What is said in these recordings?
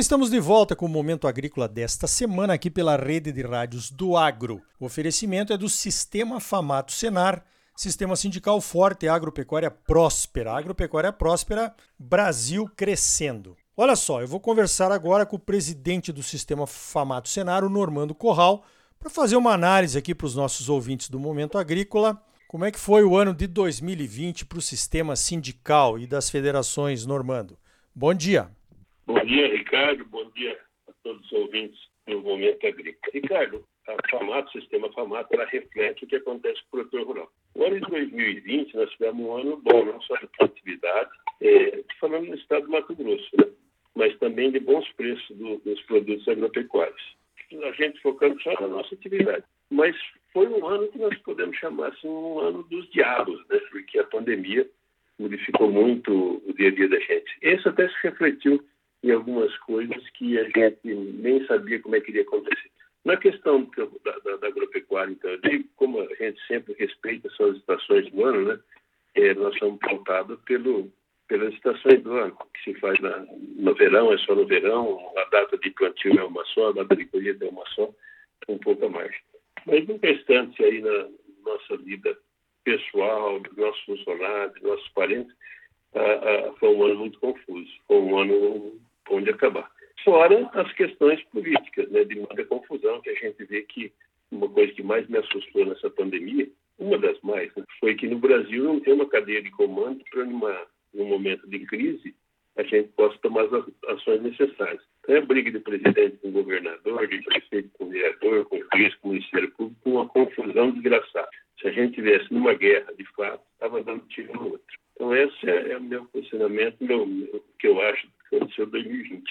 estamos de volta com o Momento Agrícola desta semana aqui pela rede de rádios do Agro. O oferecimento é do Sistema Famato Senar, Sistema Sindical Forte Agropecuária Próspera. Agropecuária Próspera, Brasil crescendo. Olha só, eu vou conversar agora com o presidente do Sistema Famato Senar, o Normando Corral, para fazer uma análise aqui para os nossos ouvintes do Momento Agrícola. Como é que foi o ano de 2020 para o sistema sindical e das federações, Normando? Bom dia. Bom dia, Ricardo. Bom dia a todos os ouvintes do Momento Agrícola. Ricardo, a FAMATO, o sistema FAMATO, ela reflete o que acontece com o produtor rural. O ano de 2020, nós tivemos um ano bom, não só de produtividade, é, falando no estado do Mato Grosso, né? mas também de bons preços do, dos produtos agropecuários. A gente focando só na nossa atividade. Mas foi um ano que nós podemos chamar assim, um ano dos diabos, né? porque a pandemia modificou muito o dia a dia da gente. Esse até se refletiu em algumas coisas que a gente nem sabia como é que iria acontecer. Na questão da, da, da agropecuária, então, como a gente sempre respeita as estações do ano, né? É, nós somos pautados pelo, pelas estações do ano, que se faz na, no verão, é só no verão, a data de plantio é uma só, a data de colheita é uma só, um pouco a mais. Mas no restante aí na nossa vida pessoal, dos nossos funcionários, dos nossos parentes, ah, ah, foi um ano muito confuso, foi um ano onde acabar. Fora as questões políticas, né, de muita confusão, que a gente vê que uma coisa que mais me assustou nessa pandemia, uma das mais, né, foi que no Brasil não tem uma cadeia de comando para, num momento de crise, a gente possa tomar as ações necessárias. Então, é briga de presidente com governador, de prefeito com vereador, com juiz, com Ministério Público, uma confusão desgraçada. Se a gente tivesse numa guerra, de fato, estava dando tiro no outro. Então, esse é, é o meu posicionamento, meu, o que eu acho aconteceu em 2020.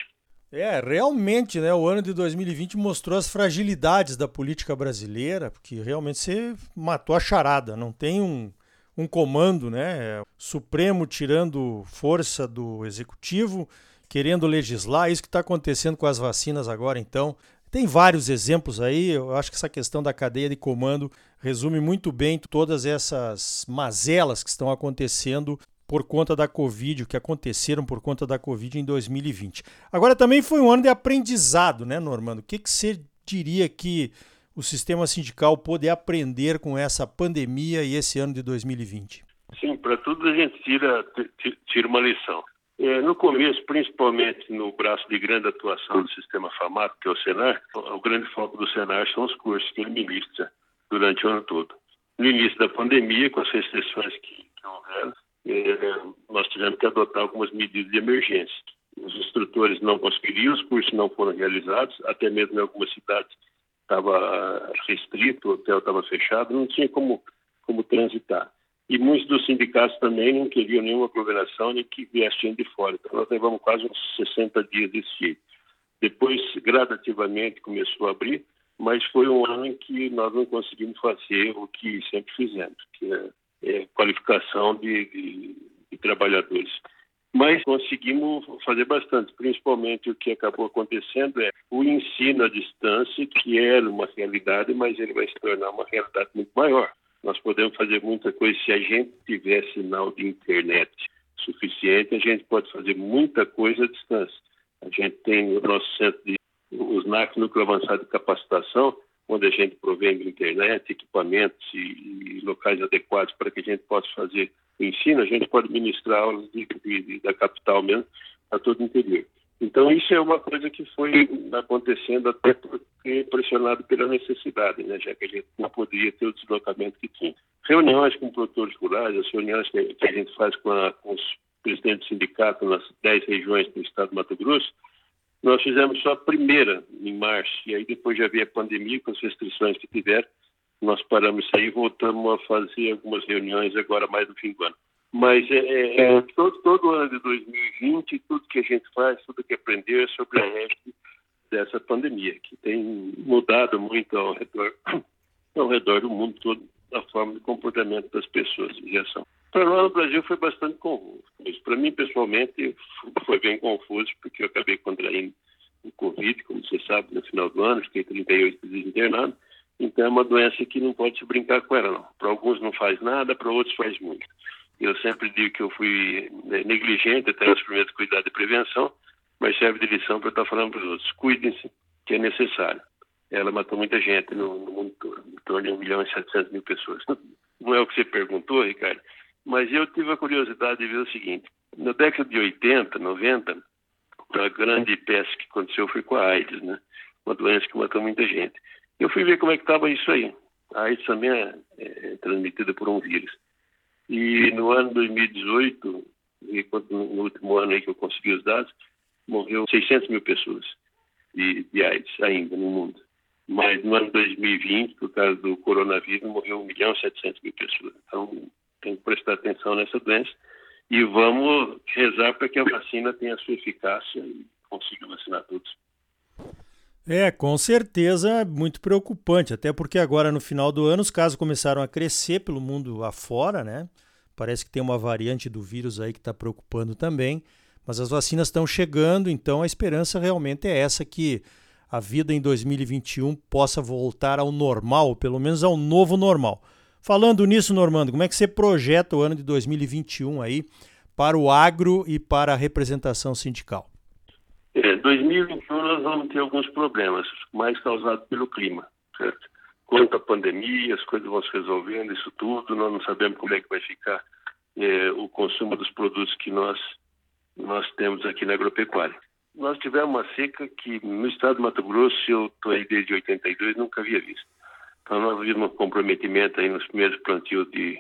É, realmente, né? O ano de 2020 mostrou as fragilidades da política brasileira, porque realmente você matou a charada. Não tem um, um comando, né? Supremo tirando força do executivo, querendo legislar. Isso que está acontecendo com as vacinas agora, então. Tem vários exemplos aí. Eu acho que essa questão da cadeia de comando resume muito bem todas essas mazelas que estão acontecendo por conta da Covid, o que aconteceram por conta da Covid em 2020. Agora também foi um ano de aprendizado, né, Normando? O que, que você diria que o sistema sindical pôde aprender com essa pandemia e esse ano de 2020? Sim, para tudo a gente tira, tira uma lição. É, no começo, principalmente no braço de grande atuação do sistema FAMAT, que é o Senar, o grande foco do Senar são os cursos que ele ministra durante o ano todo. No início da pandemia, com as restrições que, é, nós tivemos que adotar algumas medidas de emergência. Os instrutores não conseguiriam, os cursos não foram realizados, até mesmo em algumas cidades estava restrito, o hotel estava fechado, não tinha como, como transitar. E muitos dos sindicatos também não queriam nenhuma aglomeração, nem que viessem de fora. Então, nós levamos quase uns 60 dias desse jeito. Depois, gradativamente, começou a abrir, mas foi um ano em que nós não conseguimos fazer o que sempre fizemos, que é, é qualificação de, de, de trabalhadores mas conseguimos fazer bastante. Principalmente o que acabou acontecendo é o ensino à distância, que era uma realidade, mas ele vai se tornar uma realidade muito maior. Nós podemos fazer muita coisa se a gente tiver sinal de internet suficiente, a gente pode fazer muita coisa à distância. A gente tem o nosso centro de os NAC, Núcleo Avançado de Capacitação, onde a gente provém de internet, equipamentos e, e locais adequados para que a gente possa fazer o ensino, a gente pode ministrar aulas de, de, da capital mesmo a todo o interior. Então, isso é uma coisa que foi acontecendo até porque pressionado pela necessidade, né? já que a gente não podia ter o deslocamento que tinha. Reuniões com produtores rurais, as reuniões que, a gente faz com, a, com os presidentes do sindicato nas dez regiões do estado do Mato Grosso, nós fizemos só a primeira, em março, e aí depois já veio a pandemia, com as restrições que tiveram, nós paramos isso aí e voltamos a fazer algumas reuniões agora mais no fim do ano. Mas é, é, é todo, todo ano de 2020, tudo que a gente faz, tudo que aprendeu é sobre a resto dessa pandemia, que tem mudado muito ao redor, ao redor do mundo todo a forma de comportamento das pessoas em reação. Para nós no Brasil foi bastante confuso. Para mim, pessoalmente, foi bem confuso, porque eu acabei contraindo o Covid, como você sabe, no final do ano, fiquei 38 dias internado. Então é uma doença que não pode se brincar com ela, não. Para alguns não faz nada, para outros faz muito. Eu sempre digo que eu fui né, negligente até nos primeiros cuidados de prevenção, mas serve de lição para estar falando para os outros. Cuidem-se, que é necessário. Ela matou muita gente no, no mundo todo, em torno de 1 milhão e 700 mil pessoas. Não é o que você perguntou, Ricardo, mas eu tive a curiosidade de ver o seguinte: na década de 80, 90, a grande peste que aconteceu foi com a AIDS, né? Uma doença que matou muita gente. Eu fui ver como é que estava isso aí. A AIDS também é, é, transmitida por um vírus. E no ano 2018, no último ano aí que eu consegui os dados, morreu 600 mil pessoas de, de AIDS ainda no mundo. Mas no ano 2020, por causa do coronavírus, morreu 1 milhão e 700 mil pessoas. Então, tem que prestar atenção nessa doença e vamos rezar para que a vacina tenha sua eficácia e consiga vacinar todos. É, com certeza muito preocupante, até porque agora no final do ano os casos começaram a crescer pelo mundo afora, né? Parece que tem uma variante do vírus aí que está preocupando também, mas as vacinas estão chegando, então a esperança realmente é essa que a vida em 2021 possa voltar ao normal, pelo menos ao novo normal. Falando nisso, Normando, como é que você projeta o ano de 2021 aí para o agro e para a representação sindical? É, 2021 nós vamos ter alguns problemas, mais causados pelo clima, certo? Quanto à pandemia, as coisas vão se resolvendo, isso tudo, nós não sabemos como é que vai ficar é, o consumo dos produtos que nós, nós temos aqui na agropecuária. Nós tivemos uma seca que no estado de Mato Grosso, eu estou aí desde 82, nunca havia visto. Então nós vimos um comprometimento aí nos primeiros plantios de,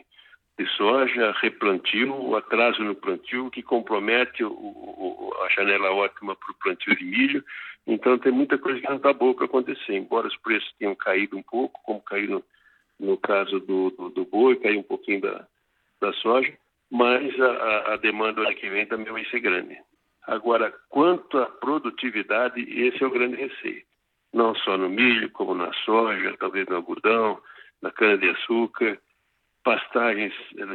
de soja, replantio, atraso no plantio que compromete o, o, a janela ótima para o plantio de milho. Então tem muita coisa que não está boa para acontecer, embora os preços tenham caído um pouco, como caíram no caso do, do, do boi, caiu um pouquinho da, da soja, mas a, a demanda ano que vem também vai ser grande. Agora, quanto à produtividade, esse é o grande receio não só no milho, como na soja, talvez no algodão, na cana-de-açúcar. Pastagens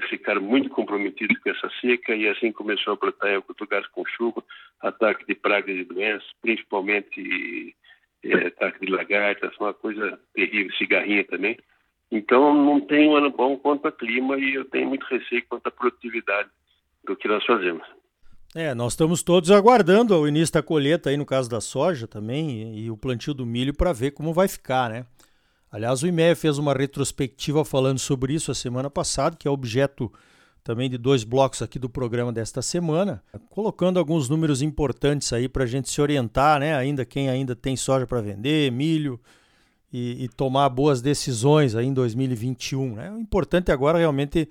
ficaram muito comprometidas com essa seca e assim começou a brotar em alguns lugares com chuva, ataque de pragas e doenças, principalmente é, ataque de lagartas, uma coisa terrível, cigarrinha também. Então não tem um ano bom quanto a clima e eu tenho muito receio quanto à produtividade do que nós fazemos. É, nós estamos todos aguardando o início da colheita aí no caso da soja também e, e o plantio do milho para ver como vai ficar, né? Aliás, o IMEA fez uma retrospectiva falando sobre isso a semana passada, que é objeto também de dois blocos aqui do programa desta semana, colocando alguns números importantes aí para a gente se orientar, né? Ainda quem ainda tem soja para vender, milho e, e, tomar boas decisões aí em 2021. Né? O importante agora realmente é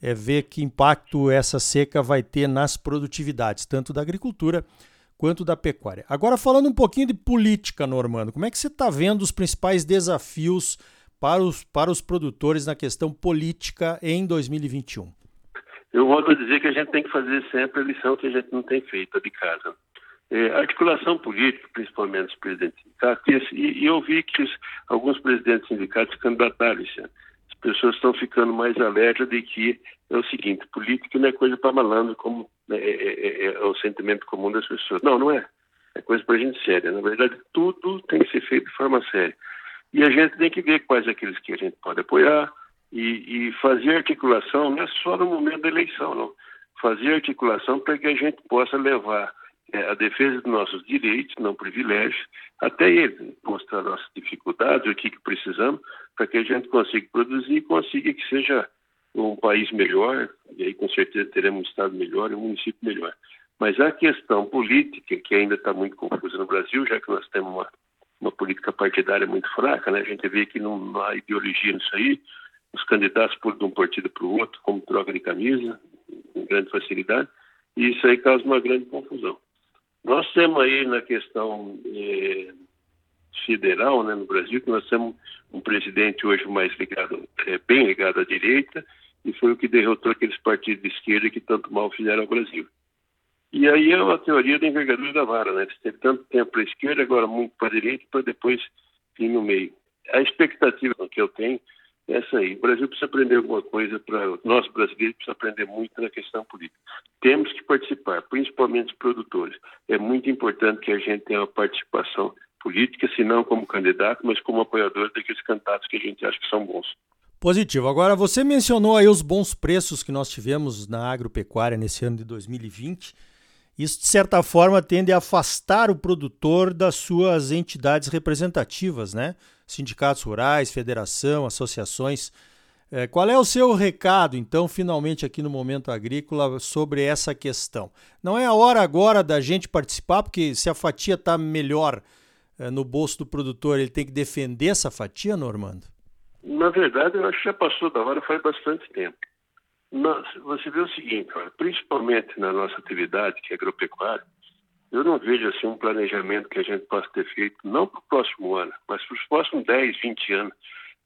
ver que impacto essa seca vai ter nas produtividades, tanto da agricultura quanto da pecuária. Agora, falando um pouquinho de política, Normando, como é que você está vendo os principais desafios para os, para os produtores na questão política em 2021? Eu volto a dizer que a gente tem que fazer sempre a lição que a gente não tem feito de casa. É, articulação política, principalmente os presidentes sindicatos, e, e eu vi que os, alguns presidentes sindicatos candidataram ano pessoas estão ficando mais alertas de que é o seguinte, política não é coisa para malandro, como né, é, é, é, é, o sentimento comum das pessoas. Não, não é. É coisa para gente séria. Na verdade, tudo tem que ser feito de forma séria. E a gente tem que ver quais aqueles que a gente pode apoiar e, e fazer articulação não é só no momento da eleição, não. Fazer articulação para que a gente possa levar é, a defesa dos nossos direitos, não privilégios, até eles, mostrar nossas dificuldades, o que, que precisamos, para que a gente consiga produzir e consiga que seja um país melhor, e aí com certeza teremos um estado melhor e um município melhor. Mas a questão política, que ainda está muito confusa no Brasil, já que nós temos uma, uma política partidária muito fraca, né? a gente vê que não há ideologia nisso aí, os candidatos pulam de um partido para o outro, como troca de camisa, com grande facilidade, e isso aí causa uma grande confusão. Nós temos aí na questão eh, federal, né, no Brasil, que nós temos um presidente hoje mais ligado, é, bem ligado à direita, e foi o que derrotou aqueles partidos de esquerda que tanto mal fizeram ao Brasil. E aí é uma teoria da envergadura da vara, né? Eles teve tanto tempo para a esquerda, agora muito para a direita, para depois ir no meio. A expectativa que eu tenho é aí. O Brasil precisa aprender alguma coisa para nós brasileiros precisa aprender muito na questão política. Temos que participar, principalmente os produtores. É muito importante que a gente tenha uma participação política, se não como candidato, mas como apoiador daqueles candidatos que a gente acha que são bons. Positivo. Agora, você mencionou aí os bons preços que nós tivemos na agropecuária nesse ano de 2020. Isso, de certa forma, tende a afastar o produtor das suas entidades representativas, né? Sindicatos rurais, federação, associações. É, qual é o seu recado, então, finalmente aqui no Momento Agrícola sobre essa questão? Não é a hora agora da gente participar, porque se a fatia está melhor é, no bolso do produtor, ele tem que defender essa fatia, Normando? Na verdade, eu acho que já passou da hora faz bastante tempo. Você vê o seguinte, principalmente na nossa atividade, que é agropecuária, eu não vejo assim um planejamento que a gente possa ter feito, não para o próximo ano, mas para os próximos 10, 20 anos.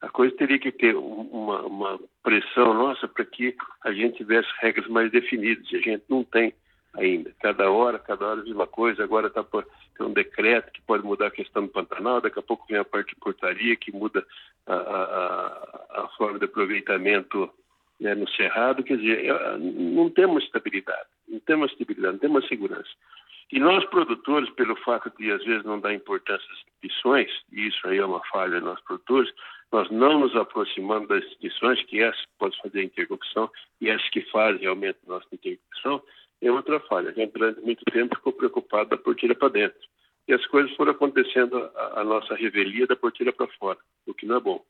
A coisa teria que ter uma, uma pressão nossa para que a gente tivesse regras mais definidas, e a gente não tem ainda. Cada hora, cada hora diz uma coisa, agora está tem um decreto que pode mudar a questão do Pantanal, daqui a pouco vem a parte de portaria que muda a, a, a forma de aproveitamento né, no Cerrado, quer dizer, não temos estabilidade, não temos estabilidade, não temos segurança. E nós, produtores, pelo fato de às vezes não dar importância às instituições, e isso aí é uma falha nós produtores, nós não nos aproximamos das instituições, que essas podem fazer a interrupção e essas que fazem realmente a nossa interrupção, é outra falha. A gente durante muito tempo ficou preocupado da porteira para dentro. E as coisas foram acontecendo a, a nossa revelia da porteira para fora, o que não é bom.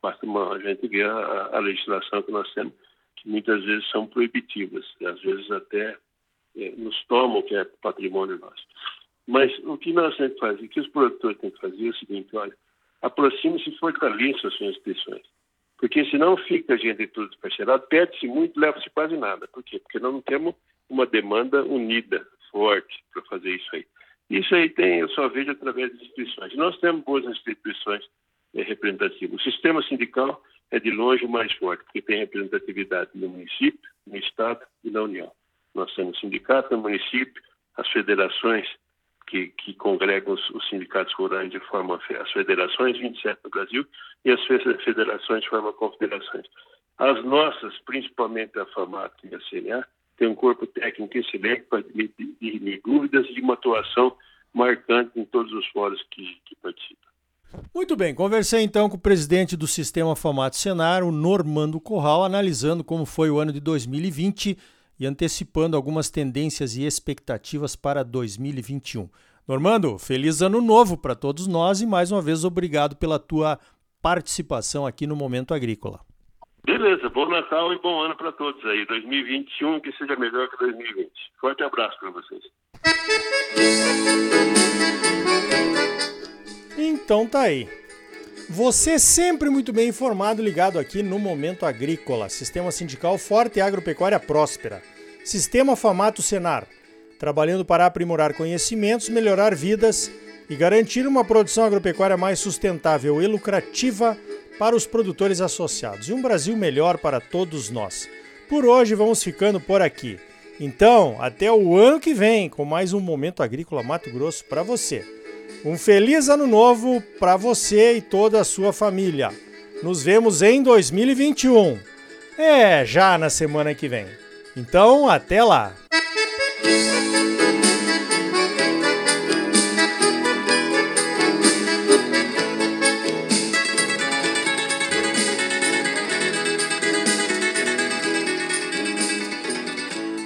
Basta uma, a gente ver a, a, legislação que nós temos, que muitas vezes são proibitivas, e às vezes até é, nos tomam, que é patrimônio nosso. Mas o que nós temos que fazer, o que os produtores têm que fazer é o seguinte, olha, aproxime-se e fortaleça as suas instituições. Porque senão fica a gente tudo desparcelado, perde-se muito, leva-se quase nada. Por quê? Porque nós não temos uma demanda unida, forte, para fazer isso aí. Isso aí tem, eu só vejo através das instituições. Nós temos boas instituições é, representativas. O sistema sindical é de longe o mais forte, porque tem representatividade no município, no Estado e na União. Nós temos sindicato no município, as federações que, que congregam os, os, sindicatos rurais de forma as federações, 27 no Brasil, e as federações de forma confederações. As nossas, principalmente a FAMAT e a CNA, tem um corpo técnico excelente para dirimir dúvidas e uma atuação marcante em todos os fóruns que, que participam. Muito bem, conversei então com o presidente do Sistema Famato Senar, o Normando Corral, analisando como foi o ano de 2020 e antecipando algumas tendências e expectativas para 2021. Normando, feliz ano novo para todos nós e mais uma vez obrigado pela tua participação aqui no Momento Agrícola. Beleza, bom Natal e bom ano para todos aí. 2021 que seja melhor que 2020. Forte abraço para vocês. Então tá aí. Você sempre muito bem informado, ligado aqui no Momento Agrícola. Sistema sindical forte e agropecuária próspera. Sistema Famato Senar. Trabalhando para aprimorar conhecimentos, melhorar vidas e garantir uma produção agropecuária mais sustentável e lucrativa para os produtores associados e um Brasil melhor para todos nós. Por hoje vamos ficando por aqui. Então, até o ano que vem com mais um Momento Agrícola Mato Grosso para você. Um feliz ano novo para você e toda a sua família. Nos vemos em 2021. É, já na semana que vem. Então, até lá.